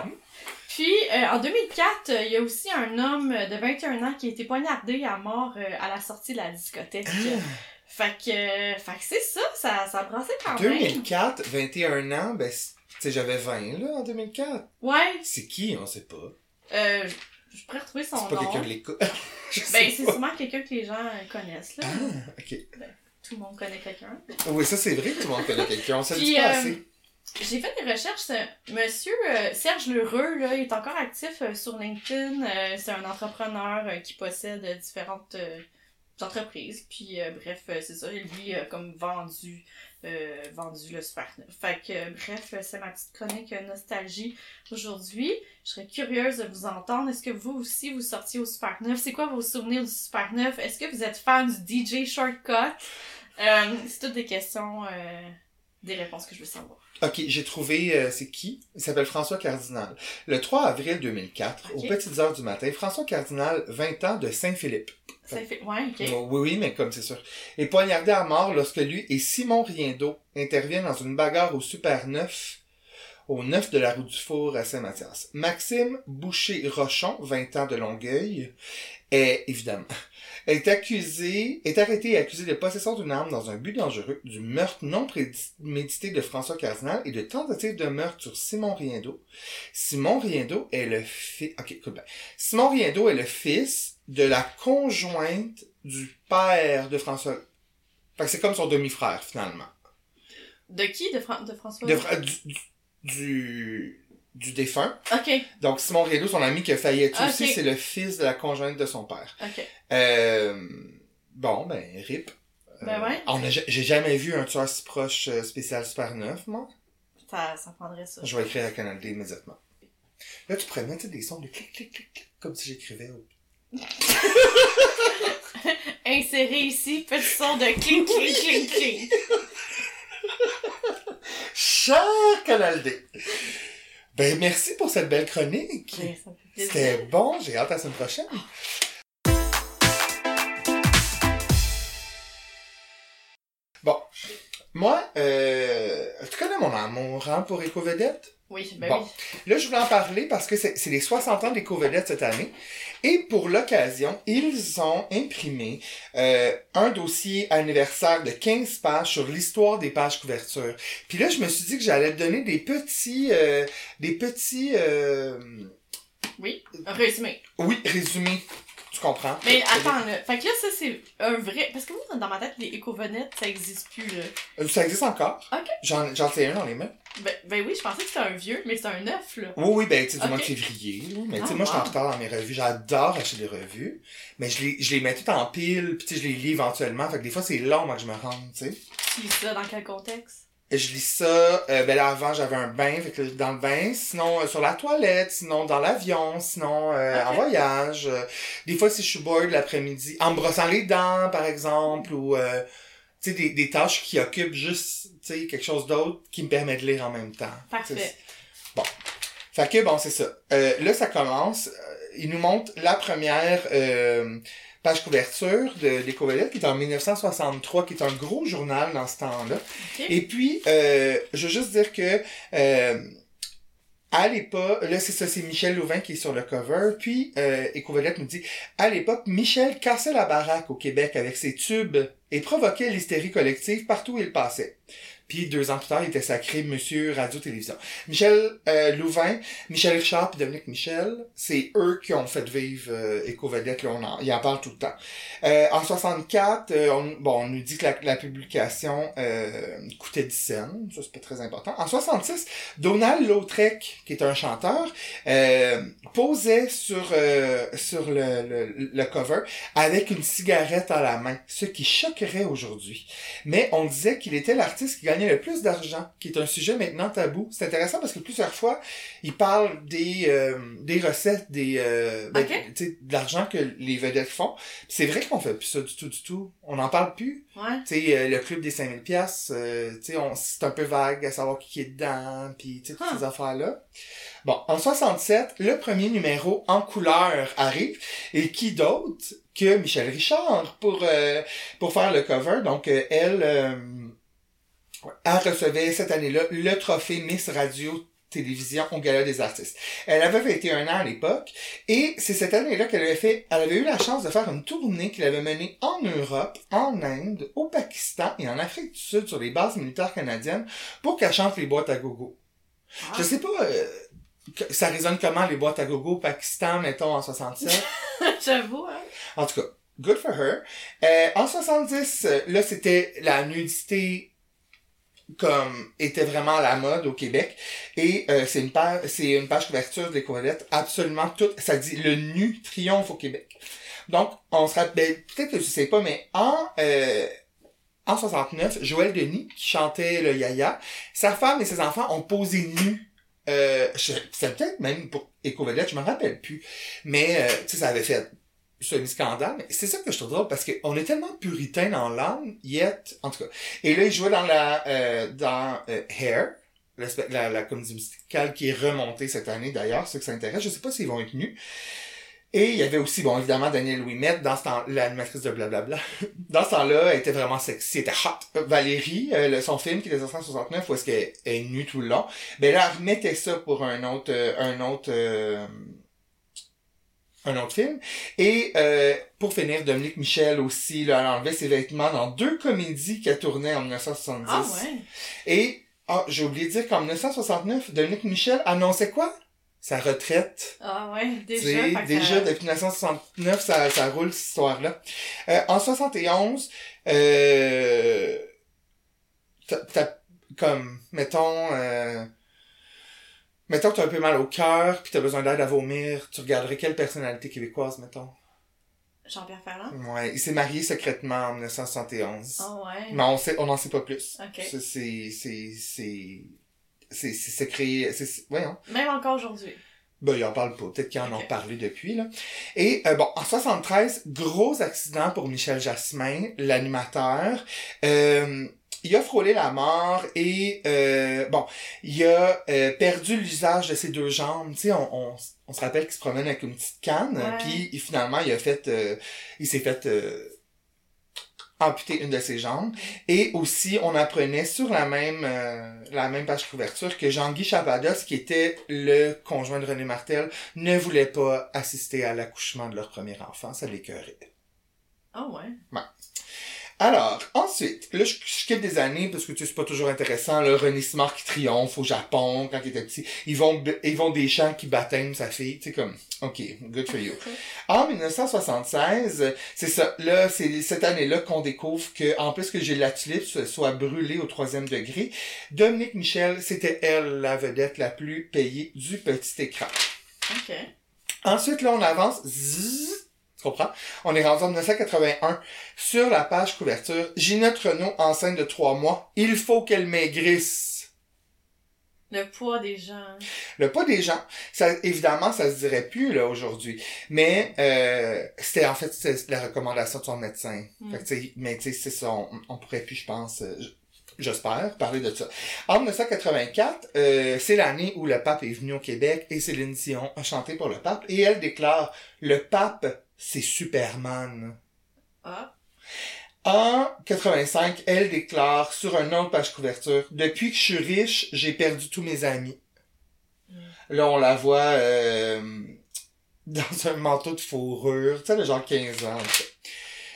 Puis, euh, en 2004, euh, il y a aussi un homme de 21 ans qui a été poignardé à mort euh, à la sortie de la discothèque. Fait que, euh, fait que c'est ça, ça, ça brassait quand même. 2004, 21 ans, ben, c'est- tu sais, j'avais 20, là, en 2004. Ouais, C'est qui? On sait pas. euh, je pourrais retrouver son C'est pas nom. quelqu'un de l'école. [laughs] Ben, c'est sûrement quelqu'un que les gens connaissent, là. Ah, ok. Tout le monde connaît quelqu'un. Oui, ça, c'est vrai que tout le monde connaît quelqu'un. On se le Puis, dit pas assez. J'ai fait des recherches. Monsieur euh, Serge Lheureux, là, il est encore actif euh, sur LinkedIn. Euh, c'est un entrepreneur qui possède différentes entreprises. Puis, bref, c'est ça. Lui a comme vendu, vendu le Super 9. Fait que, bref, c'est ma petite chronique nostalgie aujourd'hui. Je serais curieuse de vous entendre. Est-ce que vous aussi, vous sortiez au Super 9? C'est quoi vos souvenirs du Super 9? Est-ce que vous êtes fan du DJ Shortcut? C'est toutes des questions, des réponses que je veux savoir. Ok, j'ai trouvé, euh, c'est qui? Il s'appelle François Cardinal. Le 3 avril 2004, Ok. aux petites heures du matin, François Cardinal, 20 ans, de Saint-Philippe. Fait... Ouais, ok. Oui, oui, mais comme c'est sûr. Est poignardé à mort lorsque lui et Simon Riendo interviennent dans une bagarre au Super 9, au 9 de la rue du Four à Saint-Mathias. Maxime Boucher-Rochon, 20 ans de Longueuil, est, évidemment, [laughs] est accusé, est arrêté et accusé de possession d'une arme dans un but dangereux, du meurtre non prémédité de François Cardinal et de tentative de meurtre sur Simon Riendo. Simon Riendo est le fils, ok, écoute bien. Simon est le fils de la conjointe du père de François. Fait que c'est comme son demi-frère, finalement. De qui? De, de François? De fra- du, du, du, du défunt. Ok, Donc, Simon Riendo, son ami qui a failli être aussi, c'est le fils de la conjointe de son père. ok. Euh, bon, ben, rip. Ben ouais. J'ai jamais vu un tueur si proche euh, spécial Super 9, moi. Ça, ça prendrait ça. Je vais écrire à Canal D immédiatement. Là, tu pourrais mettre des sons de clic, clic, clic, clic, comme si j'écrivais au [laughs] Insérer ici, petit son de clink, clink, clink, clink. [laughs] Cher Canal D. Ben, merci pour cette belle chronique. Plaisir. C'était bon, j'ai hâte à la semaine prochaine. Moi, euh, tu connais mon amour hein, pour Éco-Vedette? Oui, ben Bon. oui. Là, je voulais en parler parce que c'est les 60 ans d'Éco-Vedette cette année. Et pour l'occasion, ils ont imprimé euh, un dossier anniversaire de 15 pages sur l'histoire des pages couvertures. Puis là, je me suis dit que j'allais te donner des petits... euh, des petits... euh, Oui, résumé. oui, résumés. Tu comprends? Mais attends, là. Fait que là, ça, c'est un vrai. Parce que moi, dans ma tête, les éco-venettes, ça existe plus, là. Euh, Ça existe encore. Ok. J'en, sais un dans les mains. Ben, ben oui, je pensais que c'était un vieux, mais c'est un neuf, là. Oui, oui, ben, tu sais, du Ok. mois de février, là. Mais, tu sais, Ah, moi, je suis en wow. retard dans mes revues. J'adore acheter des revues. Mais je les, je les mets toutes en pile, puis tu sais, je les lis éventuellement. Fait que des fois, c'est long, moi, que je me rende, tu sais. Tu lis ça dans quel contexte? Je lis ça, euh, ben là, avant, j'avais un bain, fait que dans le bain, sinon, euh, sur la toilette, sinon, dans l'avion, sinon, euh, en voyage. euh, des fois, si je suis bored l'après-midi, en me brossant les dents, par exemple, ou, euh, tu sais, des, des tâches qui occupent juste, tu sais, quelque chose d'autre qui me permet de lire en même temps. Parfait. Bon. Fait que bon, c'est ça. Euh, là, ça commence. Il nous montre la première euh, page couverture de d'Écovelette, qui est en 1963, qui est un gros journal dans ce temps-là. Et puis, euh, je veux juste dire que euh, à l'époque, là c'est ça, c'est Michel Louvain qui est sur le cover. Puis euh, Écovelette nous dit, à l'époque, Michel cassait la baraque au Québec avec ses tubes et provoquait l'hystérie collective partout où il passait. Puis deux ans plus tard, il était sacré Monsieur Radio-Télévision. Michel euh, Louvain, Michel Richard puis Dominique Michel, c'est eux qui ont fait vivre euh, Éco-Vedette, là, on en, ils en parlent tout le temps. Euh, en 64, euh, on, bon, on nous dit que la, la publication euh, coûtait 10 cents, ça c'est pas très important. En 66, Donald Lautrec, qui est un chanteur, euh, posait sur, sur le, le, le cover avec une cigarette à la main, ce qui choquerait aujourd'hui. Mais on disait qu'il était l'artiste qui le plus d'argent, qui est un sujet maintenant tabou. C'est intéressant parce que plusieurs fois, il parle des, euh, des recettes, des, euh, ben, Ok. tu sais, de l'argent que les vedettes font. C'est vrai qu'on fait plus ça du tout, du tout. On n'en parle plus. Ouais. Tu sais, euh, le club des 5000 pièces, tu sais, on- c'est un peu vague à savoir qui est dedans, puis toutes Huh. ces affaires-là. Bon, en 67, le premier numéro en couleur arrive, et qui d'autre que Michel Richard pour euh, pour faire le cover? Donc, euh, elle, euh, elle recevait cette année-là le trophée Miss Radio télévision au Gala des artistes. Elle avait 21 ans à l'époque et c'est cette année-là qu'elle avait fait, elle avait eu la chance de faire une tournée qu'elle avait menée en Europe, en Inde, au Pakistan et en Afrique du Sud sur les bases militaires canadiennes pour qu'elle chante les boîtes à gogo. Ah. Je sais pas, euh, ça résonne comment les boîtes à gogo au Pakistan, mettons, en 67. [laughs] J'avoue, hein. En tout cas, good for her. Euh, en 70, euh, là, c'était la nudité comme était vraiment à la mode au Québec. Et euh, c'est une page c'est une page couverture de l'écovalette absolument toute. Ça dit le nu triomphe au Québec. Donc on se rappelle peut-être que tu sais pas mais en euh, en 69 Joël Denis qui chantait le Yaya sa femme et ses enfants ont posé nus euh, je- c'est peut-être même pour Écovalette je me rappelle plus. Mais euh, tu sais ça avait fait semi-scandale, c'est ça que je trouve drôle parce qu'on est tellement puritain dans l'âme, yet, en tout cas. Et là, il jouait dans la, euh, dans euh, Hair, la, comédie musicale qui est remontée cette année d'ailleurs, ceux que ça intéresse. Je sais pas s'ils vont être nus. Et il y avait aussi, bon, évidemment, Daniel Ouimet, dans ce temps, l'animatrice de Blablabla. [laughs] Dans ce temps-là, elle était vraiment sexy, elle était hot. Valérie, euh, son film qui était sorti en 69, où est-ce qu'elle est nue tout le long. Ben là, elle remettait ça pour un autre, euh, un autre, euh, un autre film. Et euh, pour finir, Dominique Michel aussi, là, elle enlevait ses vêtements dans deux comédies qu'elle tournait en 1970. Ah ouais. Et, ah, j'ai oublié de dire qu'en 1969, Dominique Michel annonçait quoi? Sa retraite. Ah ouais, déjà. déjà, ça- depuis 1969, ça, ça roule cette histoire-là. Euh, en 71, euh, t'as, t'as- comme, mettons, euh, mettons que t'as un peu mal au cœur, puis t'as besoin d'aide à vomir, tu regarderais quelle personnalité québécoise, mettons? Jean-Pierre Ferland? Ouais, il s'est marié secrètement en 1971. Ah ouais. Mais on sait, on n'en sait pas plus. Ok. C'est, c'est, c'est, c'est, c'est, c'est secret, c'est, voyons. Même encore aujourd'hui. Ben, ils en parlent pas. Peut-être qu'ils en ont Ok. parlé depuis, là. Et, euh, bon, en 73, gros accident pour Michel Jasmin, l'animateur. Euh, il a frôlé la mort et, euh, bon, il a euh, perdu l'usage de ses deux jambes. Tu sais, on, on, on se rappelle qu'il se promène avec une petite canne. Ouais. Puis, finalement, il a fait, euh, il s'est fait... amputer une de ses jambes. Et aussi, on apprenait sur la même, euh, la même page couverture que Jean-Guy Chapados, qui était le conjoint de René Martel, ne voulait pas assister à l'accouchement de leur premier enfant. Ça l'écœurait. Ah ouais. Alors, ensuite, là, je, je skip des années parce que tu sais, c'est pas toujours intéressant. Là, René Simard qui triomphe au Japon quand il était petit. Yvon, Yvon Deschamps qui baptême sa fille. Tu sais, comme, OK, good for you. En 1976, c'est ça. Là, c'est cette année-là qu'on découvre que, en plus que la tulipe soit brûlée au troisième degré, Dominique Michel, c'était elle, la vedette la plus payée du petit écran. OK. Ensuite, là, on avance. Zzz, tu comprends? On est rendu en 1981. Sur la page couverture, Ginette Renault, enceinte de trois mois, il faut qu'elle maigrisse. Le poids des gens. Le poids des gens, ça, évidemment, ça se dirait plus, là, aujourd'hui. Mais, euh, c'était, en fait, c'était la recommandation de son médecin. Mm. Fait que, mais, tu sais, c'est ça, on, on pourrait plus, je pense, euh, j'espère, parler de ça. En 1984, euh, c'est l'année où le pape est venu au Québec et Céline Dion a chanté pour le pape et elle déclare, le pape, c'est Superman. Ah. En 85, elle déclare sur un autre page couverture, depuis que je suis riche, j'ai perdu tous mes amis. Mm. Là, on la voit euh, dans un manteau de fourrure, tu sais, de genre 15 ans.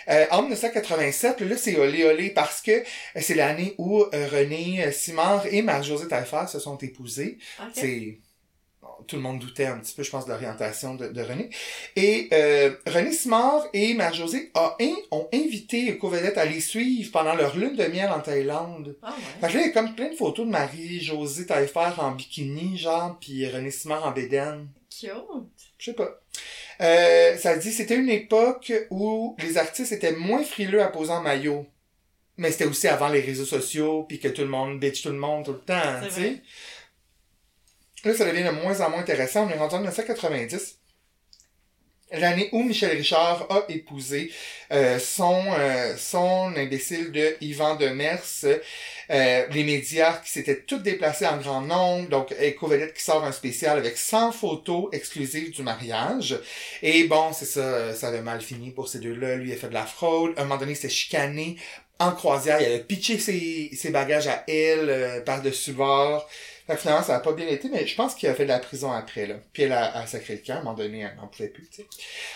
Euh, en 1987, là, c'est olé olé parce que euh, c'est l'année où euh, René Simard et Marie-Josée Taillefer se sont épousés. OK. C'est tout le monde doutait un petit peu, je pense, de l'orientation de, de René. Et euh, René Simard et Marie-Josée ont invité Covedette à les suivre pendant leur lune de miel en Thaïlande. Ah Fait ouais. que là, il y a comme plein de photos de Marie-Josée Taillefer en bikini, genre, puis René Simard en bédaine. Cute. Je sais pas. Euh, ça dit, c'était une époque où les artistes étaient moins frileux à poser en maillot. Mais c'était aussi avant les réseaux sociaux, puis que tout le monde bitch tout le monde tout le temps, tu sais. Là, ça devient de moins en moins intéressant. On est rendu en 1990. L'année où Michel Richard a épousé euh, son, euh, son imbécile de Yvan Demers, euh, les médias qui s'étaient tous déplacés en grand nombre, donc Eco-Vedette qui sort un spécial avec 100 photos exclusives du mariage. Et bon, c'est ça, ça avait mal fini pour ces deux-là. Lui, il a fait de la fraude. À un moment donné, il s'est chicané en croisière. Il avait pitché ses, ses bagages à elle euh, par-dessus bord. Fait que finalement, ça a pas bien été, mais je pense qu'il a fait de la prison après, là. Puis elle a, a sacré le camp, à un moment donné, elle n'en pouvait plus, tu sais.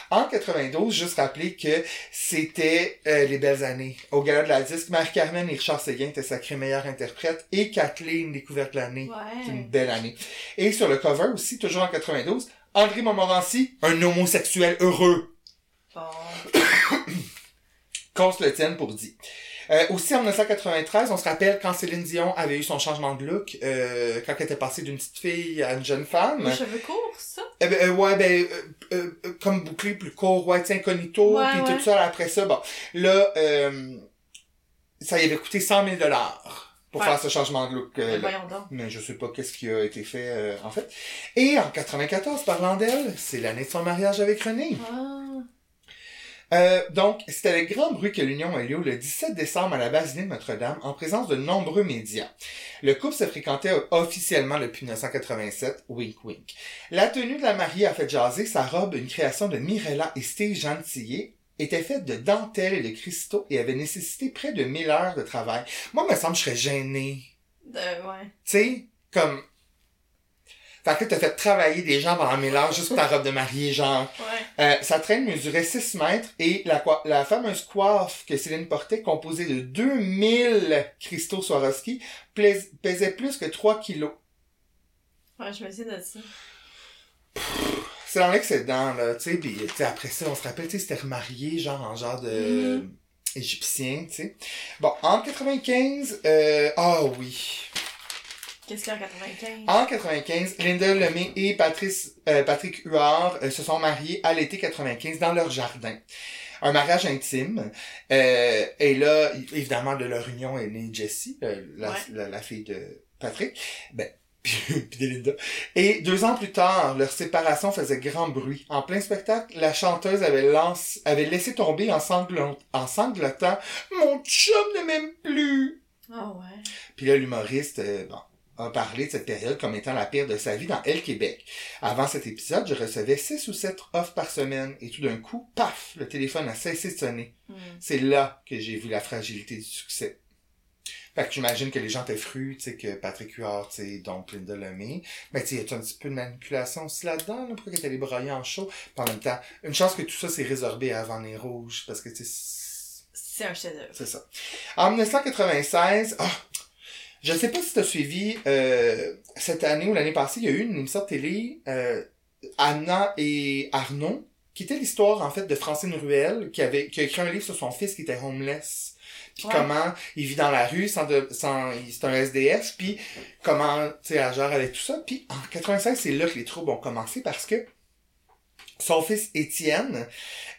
En 92, juste rappeler que c'était euh, les belles années. Au gala de la disque, Marie-Carmen et Richard Séguin étaient sacrés meilleurs interprètes et Kathleen, découverte l'année. C'est une Ouais. belle année. Et sur le cover aussi, toujours en 92, André Montmorency, un homosexuel heureux. Bon. [coughs] Qu'on se le tienne pour dit. Euh, aussi en 1993, on se rappelle quand Céline Dion avait eu son changement de look, euh, quand elle était passée d'une petite fille à une jeune femme. Les cheveux courts, ça? Eh ben, euh, ouais, ben, euh, euh, euh, comme bouclé plus court, ouais, incognito, puis ouais. tout ça, après ça, bon. Là, euh, ça y avait coûté 100 000 dollars pour Ouais. faire ce changement de look. euh. Mais je sais pas qu'est-ce qui a été fait, euh, en fait. Et en 94, parlant d'elle, c'est l'année de son mariage avec René. Ah. Euh, donc, c'était avec grand bruit que l'union a lieu le 17 décembre à la basilique de Notre-Dame en présence de nombreux médias. Le couple se fréquentait officiellement depuis 1987, wink wink. La tenue de la mariée a fait jaser, sa robe, une création de Mirella et Steve Gentillet, était faite de dentelle et de cristaux et avait nécessité près de 1000 heures de travail. Moi, il me semble que je serais gêné. De, ouais. Tu sais, comme... Fait que là, t'as fait travailler des gens pendant 1000 heures juste pour ta robe de mariée, genre... Ouais. Euh, sa traîne mesurait 6 mètres et la, la fameuse coiffe que Céline portait, composée de 2000 cristaux Swarovski, pesait plus que 3 kilos. Ouais, je me dis de ça. C'est dans l'excédent, là, tu sais, pis, après ça, on se rappelle, tu sais, c'était remarié, genre, en genre de... Mhm. égyptien, tu sais. Bon, en 95, euh, ah oui. Qu'est-ce qu'il y a en 95? En 95, Linda Lemay et Patrice, euh, Patrick Huard euh, se sont mariés à l'été 95 dans leur jardin. Un mariage intime. Euh, et là, évidemment, de leur union est née Jessie, la, Ouais. la, la fille de Patrick. Ben, [laughs] puis de Linda. Et deux ans plus tard, leur séparation faisait grand bruit. En plein spectacle, la chanteuse avait, lance, avait laissé tomber en, sanglot, en sanglotant « Mon chum ne m'aime plus !» Ah ouais. Puis là, l'humoriste euh, bon, a parlé de cette période comme étant la pire de sa vie dans Elle Québec. Avant cet épisode, je recevais 6 ou 7 offres par semaine et tout d'un coup, paf, le téléphone a cessé de sonner. Hmm. C'est là que j'ai vu la fragilité du succès. Fait que j'imagine que les gens étaient frus, tu sais, que Patrick Huard, tu sais, donc Linda Lemay. Mais tu sais, y a un petit peu de manipulation aussi là-dedans, là, pourquoi qu'elle allée broyer en show? Puis en même temps, une chance que tout ça s'est résorbé avant les rouges, parce que tu sais, C'est un chef-d'œuvre. C'est ça. En 1996, ah, je sais pas si tu as suivi, euh, cette année ou l'année passée, il y a eu une émission de télé, euh, Anna et Arnaud, qui était l'histoire, en fait, de Francine Ruel, qui avait, qui a écrit un livre sur son fils qui était homeless. Puis Ouais. comment il vit dans la rue sans de, sans, c'est un SDF, puis comment, tu sais, elle gère avec tout ça. Puis en 96, c'est là que les troubles ont commencé parce que son fils Étienne,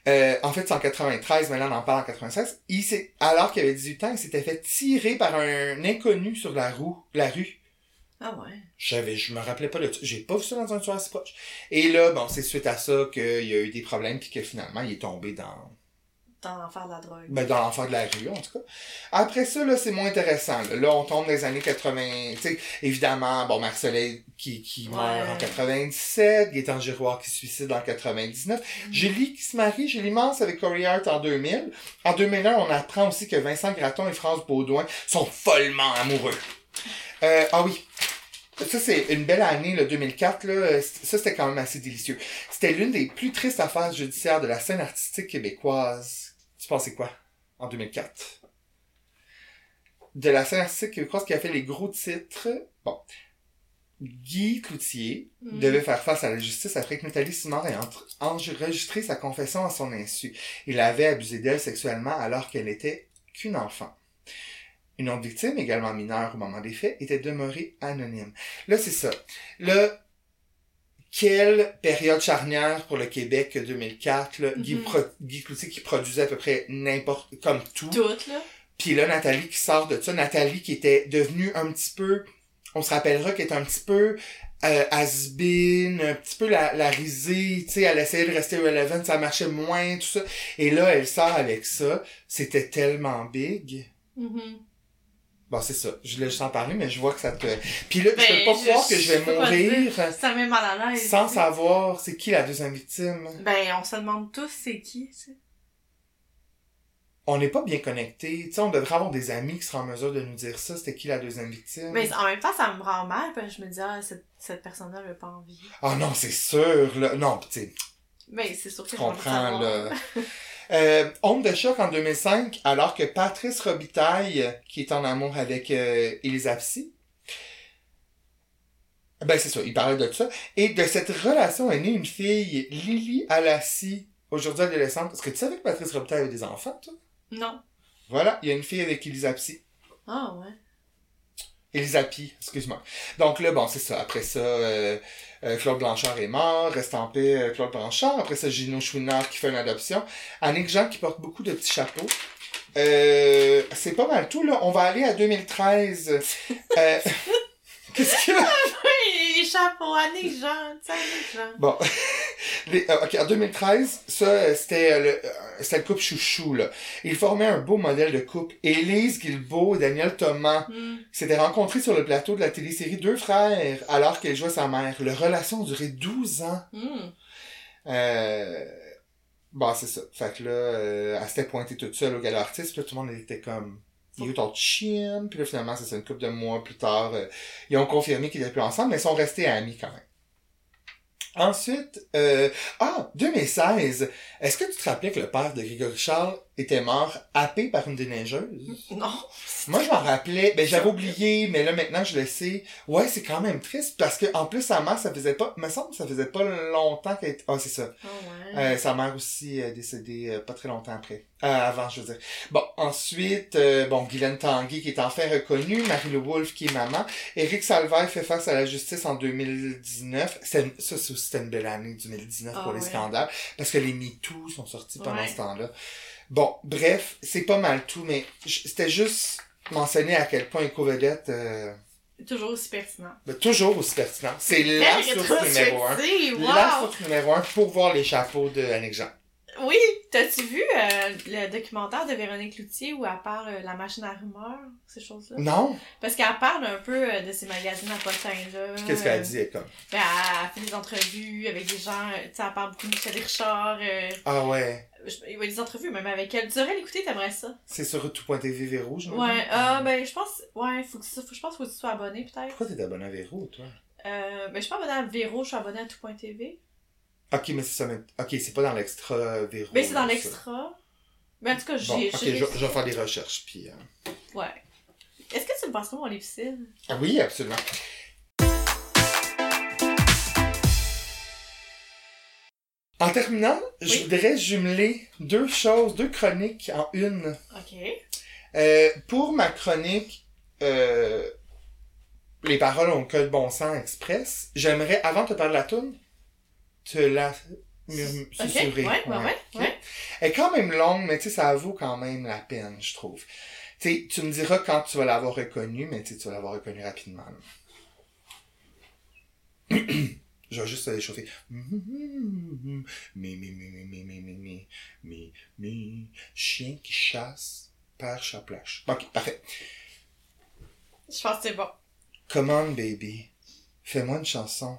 euh, en fait, c'est en 93, mais là, on en parle en 96. Il s'est, alors qu'il avait 18 ans, il s'était fait tirer par un inconnu sur la roue, la rue. Ah ouais. J'avais, je me rappelais pas de. J'ai pas vu ça dans un tueur si proche. Et là, bon, c'est suite à ça qu'il y a eu des problèmes puis que finalement, il est tombé dans, Dans l'enfer de la drogue. ben, dans l'enfer de la rue, en tout cas. Après ça, là, c'est moins intéressant. Là, Là, on tombe dans les années 80. Tu sais, évidemment, bon, Marc-Soleil qui, qui meurt en 97, Gaétan Giroir qui se suicide en 99, Julie qui se marie, Julie Mance avec Corey Hart en 2000. En 2001, on apprend aussi que Vincent Gratton et France Baudouin sont follement amoureux. Euh, ah oui. Ça, c'est une belle année, le 2004. Là. Ça, c'était quand même assez délicieux. C'était l'une des plus tristes affaires judiciaires de la scène artistique québécoise. Tu pensais quoi? En 2004. De la scène artistique québécoise qui a fait les gros titres. Bon. Guy Cloutier Mm. devait faire face à la justice après que Nathalie Simard ait enregistré sa confession à son insu. Il avait abusé d'elle sexuellement alors qu'elle n'était qu'une enfant. Une autre victime, également mineure au moment des faits, était demeurée anonyme. Là, c'est ça. Là, quelle période charnière pour le Québec 2004, là, Guy, Mhm. Pro- Guy Cloutier qui produisait à peu près n'importe, comme tout. Toutes, là. Puis là, Nathalie qui sort de ça, Nathalie qui était devenue un petit peu, on se rappellera qu'elle était un petit peu euh, has-been, un petit peu la, la risée, tu sais, elle essayait de rester relevant, ça marchait moins, tout ça. Et là, elle sort avec ça. C'était tellement big. Mhm. Bon, c'est ça. Je voulais juste en parler, mais je vois que ça te... [laughs] Puis là, je Ben, peux pas je- croire que je vais je mourir Ça me met mal à l'aise. sans savoir c'est qui la deuxième victime. Ben, on se demande tous c'est qui, tu sais. On n'est pas bien connectés. Tu sais, on devrait avoir des amis qui seraient en mesure de nous dire ça, c'était qui la deuxième victime. Mais en même temps, ça me rend mal, parce que je me dis, ah, cette, cette personne-là, a pas envie. Ah non, c'est sûr, là. Non, tu sais, Mais c'est sûr que de comprends, là. [laughs] Euh, de choc en 2005, alors que Patrice Robitaille, qui est en amour avec euh, Elisa Psy, ben c'est ça, il parlait de ça. Et de cette relation est née une fille, Lily Alassi, aujourd'hui adolescente. Est-ce que tu savais que Patrice Robitaille avait des enfants, toi? Non. Voilà, il y a une fille avec Elisa Psy. Ah, ouais. Elisa Pi, excuse-moi. Donc là, bon, c'est ça. Après ça, euh, euh, Claude Blanchard est mort. Reste en paix, euh, Claude Blanchard. Après ça, Gino Chouinard qui fait une adoption. Annick Jean qui porte beaucoup de petits chapeaux. Euh, c'est pas mal tout, là. On va aller à 2013. Euh, [laughs] Qu'est-ce qu'il y a? Oui, les chapeaux, Annick Jean, tu sais, Annick Jean. Bon. [laughs] [laughs] Les- euh, ok, en 2013, ça, euh, c'était euh, le, c'était le couple chouchou, là. Ils formaient un beau modèle de couple. Élise Guilbeault et Daniel Thomas Hmm. s'étaient rencontrés sur le plateau de la télésérie Deux frères alors qu'elle jouait sa mère. Leur relation duré 12 ans. Hmm. Euh... Bon, c'est ça. Fait que là, euh, elle s'était pointée toute seule au gala artiste, puis là, tout le monde était comme... Où ton chien? Puis là, finalement, c'est une couple de mois plus tard, euh, ils ont confirmé qu'ils étaient plus ensemble, mais ils sont restés amis quand même. Ensuite, euh, ah, 2016, est-ce que tu te rappelais que le père de Grégory Charles était mort happé par une déneigeuse? [laughs] Non. Moi, je m'en rappelais. Ben, j'avais oublié, mais là, maintenant, je le sais. Ouais, c'est quand même triste parce que, en plus, sa mère, ça faisait pas, me semble ça faisait pas longtemps qu'elle était, ah, c'est ça. Ah, ouais. Euh, sa mère aussi est décédée euh, pas très longtemps après. Euh, avant, je veux dire. Bon, ensuite, euh, bon, Guylaine Tanguy qui est enfin reconnue, Marie-Lou Wolfe qui est maman, Éric Salvaire fait face à la justice en 2019. C'est une- ça, c'est aussi c'était une belle année, 2019, pour Ah, les ouais. scandales, parce que les MeToo sont sortis pendant Ouais. ce temps-là. Bon, bref, c'est pas mal tout, mais c'était juste mentionner à quel point Eco-Vedette, euh, Toujours aussi pertinent. ben, toujours aussi pertinent. C'est la source numéro un. rétrospective, La wow! source numéro un pour voir les chapeaux de Annick Jean. Oui, t'as-tu vu euh, le documentaire de Véronique Loutier où elle parle euh, la machine à rumeurs, ces choses-là? Non? Parce qu'elle parle un peu euh, de ces magazines à potins-là. Qu'est-ce qu'elle dit, elle, comme? Ben, elle fait des entrevues avec des gens, tu sais, elle parle beaucoup de Michel Richard. Ah ouais. il y a des entrevues même avec elle. Tu devrais l'écouter, t'aimerais ça. C'est sur tout.tv Véro, je Ouais, ah, ben, je pense, ouais, faut que faut- je pense qu'il faut que tu sois abonné, peut-être. Pourquoi t'es abonné à Véro, toi? Euh, ben, je suis pas abonnée à Véro, je suis abonnée à tout.tv. Ok, mais c'est ça, mais... Ok, c'est pas dans l'extra Véro. Ben, c'est dans l'extra. Mais en tout cas, j'ai. Bon, ok, je, vais faire des recherches, puis... euh, Ouais. Est-ce que tu le passes comme mon lipsil? Ah oui, absolument. En terminant, je voudrais jumeler deux choses, deux chroniques en une. Ok. Euh, pour ma chronique, euh, les paroles ont que de bon sens express, j'aimerais, avant de te parler de la toune, te la susurrer. ouais, ouais, ouais. Elle est quand même longue, mais tu sais, ça vaut quand même la peine, je trouve. Tu sais, tu me diras quand tu vas l'avoir reconnue, mais tu vas l'avoir reconnue rapidement. [clears throat] Je vais juste te chauffer. Mi, mi, mi, mi, mi, mi, mi, mi, mi, mi, chien qui chasse, père chaplache. Ok, parfait. Je pense que c'est bon. Come on, baby. Fais-moi une chanson.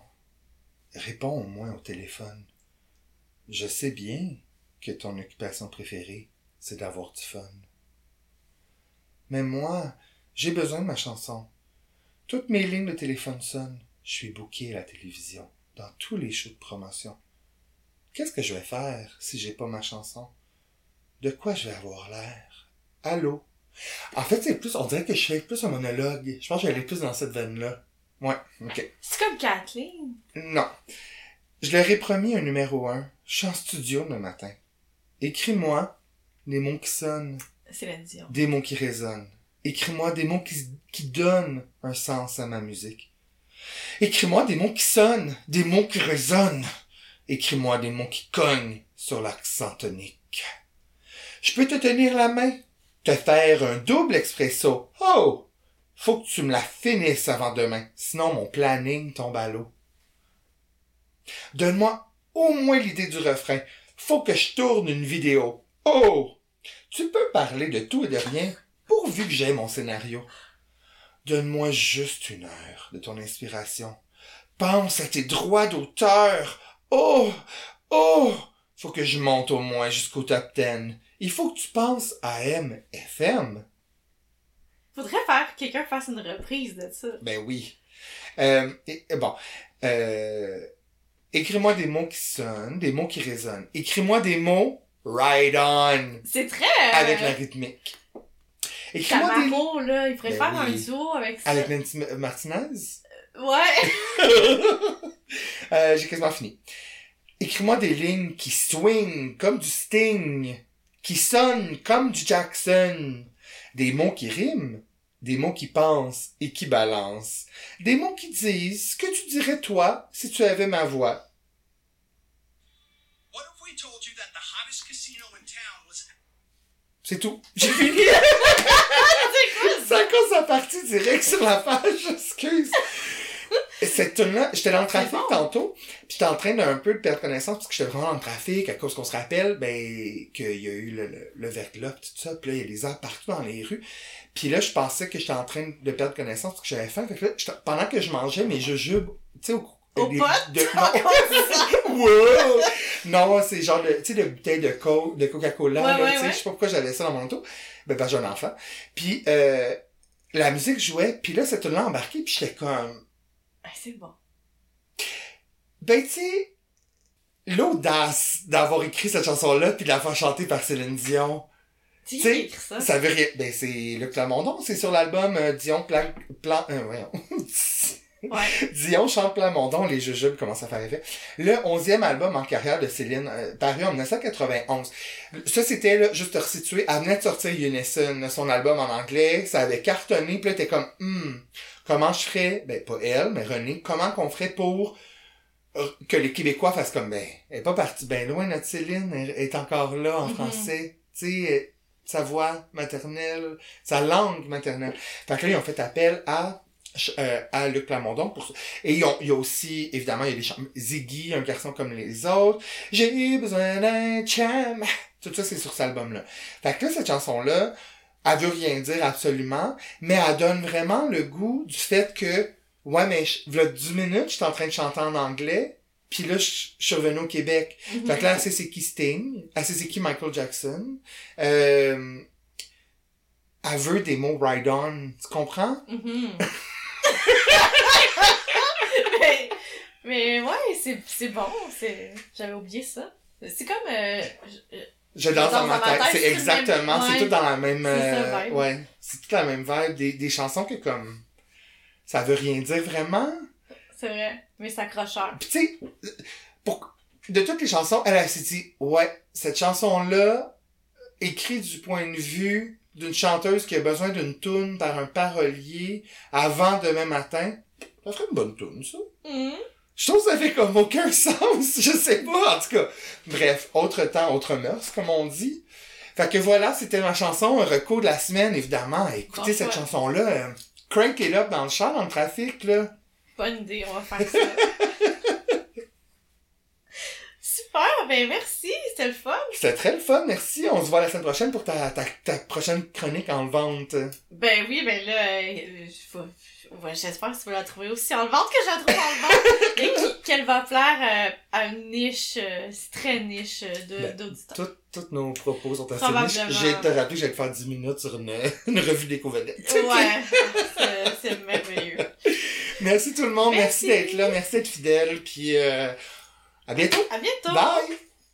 Réponds au moins au téléphone. Je sais bien que ton occupation préférée, c'est d'avoir du fun. Mais moi, j'ai besoin de ma chanson. Toutes mes lignes de téléphone sonnent. Je suis booké à la télévision, dans tous les shows de promotion. Qu'est-ce que je vais faire si j'ai pas ma chanson? De quoi je vais avoir l'air? Allô? En fait, c'est plus, on dirait que je fais plus un monologue. Je pense que j'allais plus dans cette veine-là. Ouais, ok. C'est comme Kathleen. Non. Je leur ai promis un numéro un. Je suis en studio le matin. Écris-moi des mots qui sonnent, Céline Dion. des mots qui résonnent. Écris-moi des mots qui, qui donnent un sens à ma musique. Écris-moi des mots qui sonnent, des mots qui résonnent. Écris-moi des mots qui cognent sur l'accent tonique. Je peux te tenir la main, te faire un double expresso. Oh! Faut que tu me la finisses avant demain, sinon mon planning tombe à l'eau. Donne-moi au moins l'idée du refrain. Faut que je tourne une vidéo. Oh! Tu peux parler de tout et de rien, pourvu que j'ai mon scénario. Donne-moi juste une heure de ton inspiration. Pense à tes droits d'auteur. Oh! Oh! Faut que je monte au moins jusqu'au top 10. Il faut que tu penses à MFM. Faudrait faire que quelqu'un fasse une reprise de ça. Ben oui. Euh, et- bon. Euh, écris-moi des mots qui sonnent, des mots qui résonnent. Écris-moi des mots right on C'est très. euh, avec la rythmique. Écris-moi des Camaro, là, il pourrait Ben faire un duo avec ça. avec Nancy Martinez? Ouais. [laughs] [laughs] Euh, J'ai quasiment fini. Écris-moi des lignes qui swing comme du Sting, qui sonnent comme du Jackson. Des mots qui riment, des mots qui pensent et qui balancent. Des mots qui disent ce que tu dirais toi si tu avais ma voix? What if we told you that the hottest casino in town was C'est tout. J'ai fini. [laughs] Ça cause sa partie direct sur la page, excuse. Cette tune-là, j'étais dans le trafic bon. tantôt, puis j'étais en train d'un peu de perdre connaissance parce que j'étais vraiment dans le trafic à cause qu'on se rappelle, ben, qu'il y a eu le, le, le verglas pis tout ça, puis là, il y a les arbres partout dans les rues. Puis là, je pensais que j'étais en train de perdre connaissance parce que j'avais faim. Fait que là, pendant que je mangeais mes jujubes, tu sais, au, Au des- de, [laughs] non, wow! [laughs] non, c'est genre de, tu sais, de bouteille de, co de Coca-Cola, Ouais, tu sais, ouais. je sais pas pourquoi j'avais ça dans mon auto. Ben, que j'ai un enfant. Puis, euh, la musique jouait, puis là, cette là embarqué, puis j'étais comme, Ah, c'est bon. ben, tu sais, l'audace d'avoir écrit cette chanson-là, puis de la faire chanter par Céline Dion. Qui écrit ça? Ça veut rien. Ben, c'est Luc Lamondon, c'est sur l'album euh, Dion Plan... Plan... Euh, voyons. [laughs] Ouais. Dion chante Plamondon, les jujubes commencent à faire effet. Le onzième album en carrière de Céline, euh, paru en 1991. Ça, c'était, là, juste te resituer, elle venait de sortir Unison, son album en anglais, ça avait cartonné, puis là, t'es comme, hmm, comment je ferais, ben, pas elle, mais René, comment qu'on ferait pour euh, que les Québécois fassent comme, ben, elle est pas partie bien loin, notre Céline, elle est encore là en Mhm. français, tu sais, sa voix maternelle, sa langue maternelle. Fait que là, ils ont fait appel à euh, à Luc Plamondon pour. Et il y a aussi, évidemment, il y a des chants. Ziggy, un garçon comme les autres. J'ai besoin d'un chum. [laughs] Tout ça, c'est sur cet album-là. Fait que là, cette chanson-là, elle veut rien dire absolument, mais elle donne vraiment le goût du fait que, ouais, mais, je- v'là 10 minutes, je suis en train de chanter en anglais, puis là, je je suis revenu au Québec. Fait que là, c'est qui Sting, c'est qui Michael Jackson, euh, elle veut des mots ride-on, tu comprends? Mhm. [laughs] mais, mais ouais, c'est, bon. J'avais oublié ça. C'est comme. euh, je- Je danse dans ma tête. C'est exactement, c'est tout dans la même, ça, euh, vibe. ouais. C'est toute la même vibe. Des, des chansons que comme, ça veut rien dire vraiment. C'est vrai. Mais c'est accrocheur. Puis tu sais, pour, de toutes les chansons, elle, elle s'est dit, ouais, cette chanson-là, écrite du point de vue d'une chanteuse qui a besoin d'une toune par un parolier avant demain matin, ça serait une bonne toune, ça. Mhm. Je trouve que ça fait comme aucun [laughs] sens, je sais pas, en tout cas. Bref, autre temps, autre mœurs, comme on dit. Fait que voilà, c'était ma chanson, un recours de la semaine, évidemment. Écoutez Bon cette chanson-là, euh, crank it up dans le char, dans le trafic, là. Bonne idée, on va faire ça. [laughs] Super, ben merci, c'était le fun. C'était très le fun, merci. On se voit la semaine prochaine pour ta, ta, ta prochaine chronique en vente. Ben oui, ben là, euh, faut- ouais, j'espère que tu vas la trouver aussi en vente que je la trouve en vente [laughs] et qu'elle va plaire euh, à une niche, euh, très niche de- Ben, d'auditeurs. Tout- Tous nos propos sont assez niches. J'ai te rappelé que j'allais te faire 10 minutes sur une, [laughs] une revue des vedettes. Ouais, c'est merveilleux. Merci tout le monde, merci, Merci. d'être là, merci d'être fidèle, puis euh, à bientôt. À bientôt! Bye!